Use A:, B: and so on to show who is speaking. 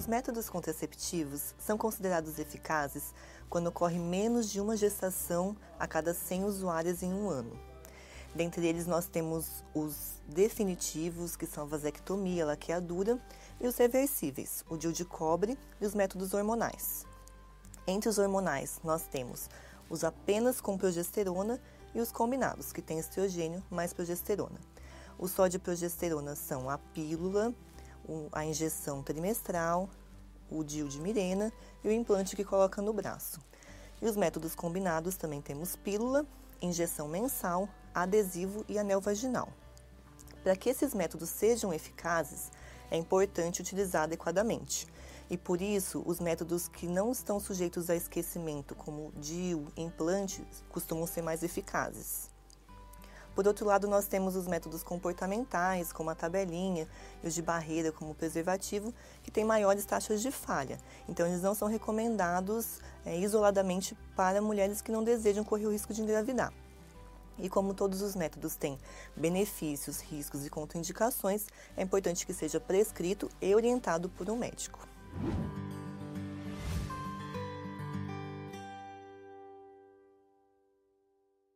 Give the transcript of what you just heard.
A: Os métodos contraceptivos são considerados eficazes quando ocorre menos de uma gestação a cada 100 usuárias em um ano. Dentre eles, nós temos os definitivos, que são a vasectomia, a laqueadura, e os reversíveis, o DIU de cobre e os métodos hormonais. Entre os hormonais, nós temos os apenas com progesterona e os combinados, que têm estrogênio mais progesterona. Os só de progesterona são a pílula, a injeção trimestral, o DIU de Mirena e o implante que coloca no braço. E os métodos combinados também temos pílula, injeção mensal, adesivo e anel vaginal. Para que esses métodos sejam eficazes, é importante utilizar adequadamente. E por isso, os métodos que não estão sujeitos a esquecimento, como DIU, implantes, costumam ser mais eficazes. Por outro lado, nós temos os métodos comportamentais, como a tabelinha, e os de barreira, como o preservativo, que têm maiores taxas de falha. Então, eles não são recomendados é, isoladamente para mulheres que não desejam correr o risco de engravidar. E como todos os métodos têm benefícios, riscos e contraindicações, é importante que seja prescrito e orientado por um médico.